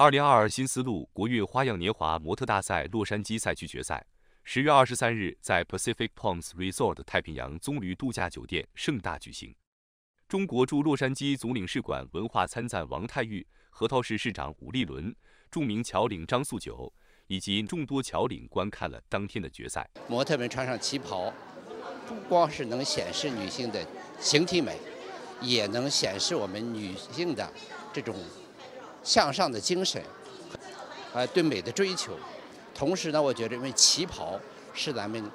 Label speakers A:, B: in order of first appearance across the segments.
A: 二零二二新丝路国运花样年华模特大赛洛杉矶赛区决赛，十月二十三日在 Pacific Palms Resort 太平洋棕榈度假酒店盛大举行。中国驻洛杉矶总领事馆文化参赞王泰玉、核桃市市长武立伦、著名侨领张素九以及众多侨领观看了当天的决赛。
B: 模特们穿上旗袍，不光是能显示女性的形体美，也能显示我们女性的这种。向上的精神，呃，对美的追求。同时呢，我觉得因为旗袍是咱们，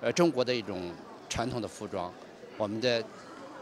B: 呃，中国的一种传统的服装，我们的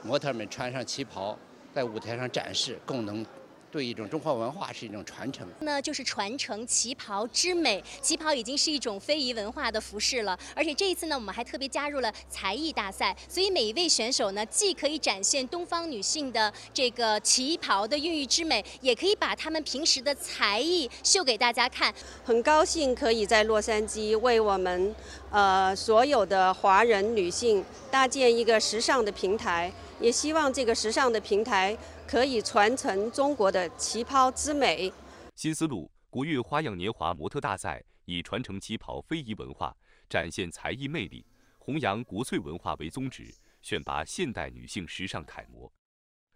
B: 模特们穿上旗袍在舞台上展示，更能。对一种中华文化是一种传承，
C: 那就是传承旗袍之美。旗袍已经是一种非遗文化的服饰了，而且这一次呢，我们还特别加入了才艺大赛，所以每一位选手呢，既可以展现东方女性的这个旗袍的孕育之美，也可以把他们平时的才艺秀给大家看。
D: 很高兴可以在洛杉矶为我们呃所有的华人女性搭建一个时尚的平台，也希望这个时尚的平台。可以传承中国的旗袍之美。
A: 新丝路国运花样年华模特大赛以传承旗袍非遗文化、展现才艺魅力、弘扬国粹文化为宗旨，选拔现代女性时尚楷模。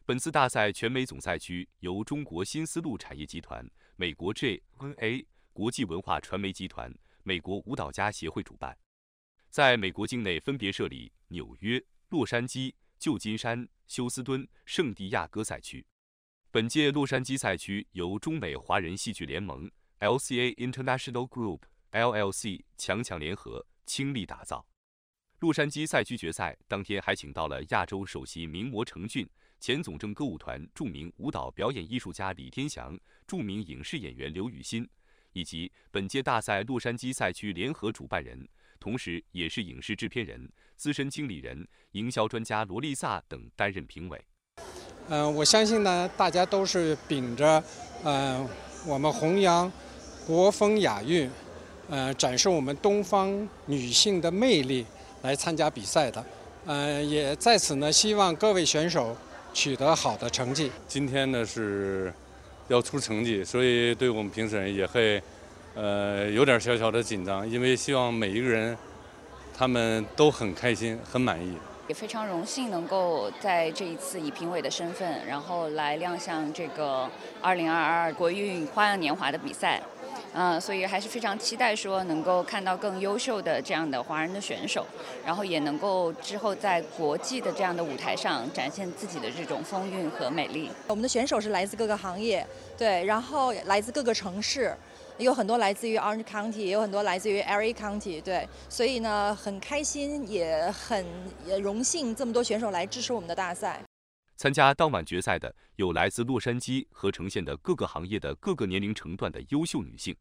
A: 本次大赛全美总赛区由中国新丝路产业集团、美国 JNA 国际文化传媒集团、美国舞蹈家协会主办，在美国境内分别设立纽约、洛杉矶。旧金山、休斯敦、圣地亚哥赛区，本届洛杉矶赛区由中美华人戏剧联盟 （LCA International Group, LLC） 强强联合倾力打造。洛杉矶赛区决赛当天还请到了亚洲首席名模程俊、前总政歌舞团著名舞蹈表演艺术家李天祥、著名影视演员刘雨欣，以及本届大赛洛杉矶赛区联合主办人。同时，也是影视制片人、资深经理人、营销专家罗丽萨等担任评委。
E: 嗯，我相信呢，大家都是秉着，嗯，我们弘扬国风雅韵，呃，展示我们东方女性的魅力来参加比赛的。嗯，也在此呢，希望各位选手取得好的成绩。
F: 今天呢是要出成绩，所以对我们评审也会。呃，有点小小的紧张，因为希望每一个人他们都很开心、很满意。
G: 也非常荣幸能够在这一次以评委的身份，然后来亮相这个2022国运花样年华的比赛。嗯，所以还是非常期待说能够看到更优秀的这样的华人的选手，然后也能够之后在国际的这样的舞台上展现自己的这种风韵和美丽。
H: 我们的选手是来自各个行业，对，然后来自各个城市。有很多来自于 Orange County，也有很多来自于 LA County，对，所以呢，很开心，也很也荣幸这么多选手来支持我们的大赛。
A: 参加当晚决赛的有来自洛杉矶和呈现的各个行业的各个年龄层段的优秀女性，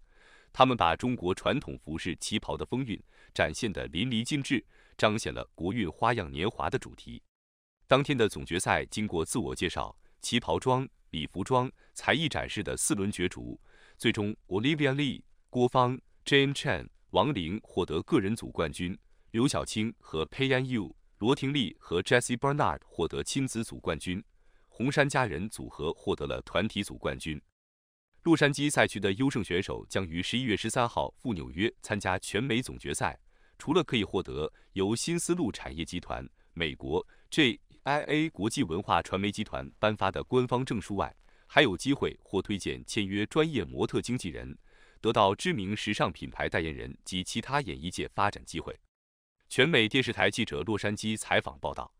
A: 她们把中国传统服饰旗袍的风韵展现得淋漓尽致，彰显了国运花样年华的主题。当天的总决赛经过自我介绍、旗袍装、礼服装、才艺展示的四轮角逐。最终，Olivia Lee、郭芳、Jane Chen、王玲获得个人组冠军，刘晓青和 Payan Yu、罗廷丽和 Jessie Bernard 获得亲子组冠军，红山佳人组合获得了团体组冠军。洛杉矶赛区的优胜选手将于十一月十三号赴纽约参加全美总决赛，除了可以获得由新丝路产业集团、美国 J.I.A 国际文化传媒集团颁发的官方证书外，还有机会或推荐签约专业模特经纪人，得到知名时尚品牌代言人及其他演艺界发展机会。全美电视台记者洛杉矶采访报道。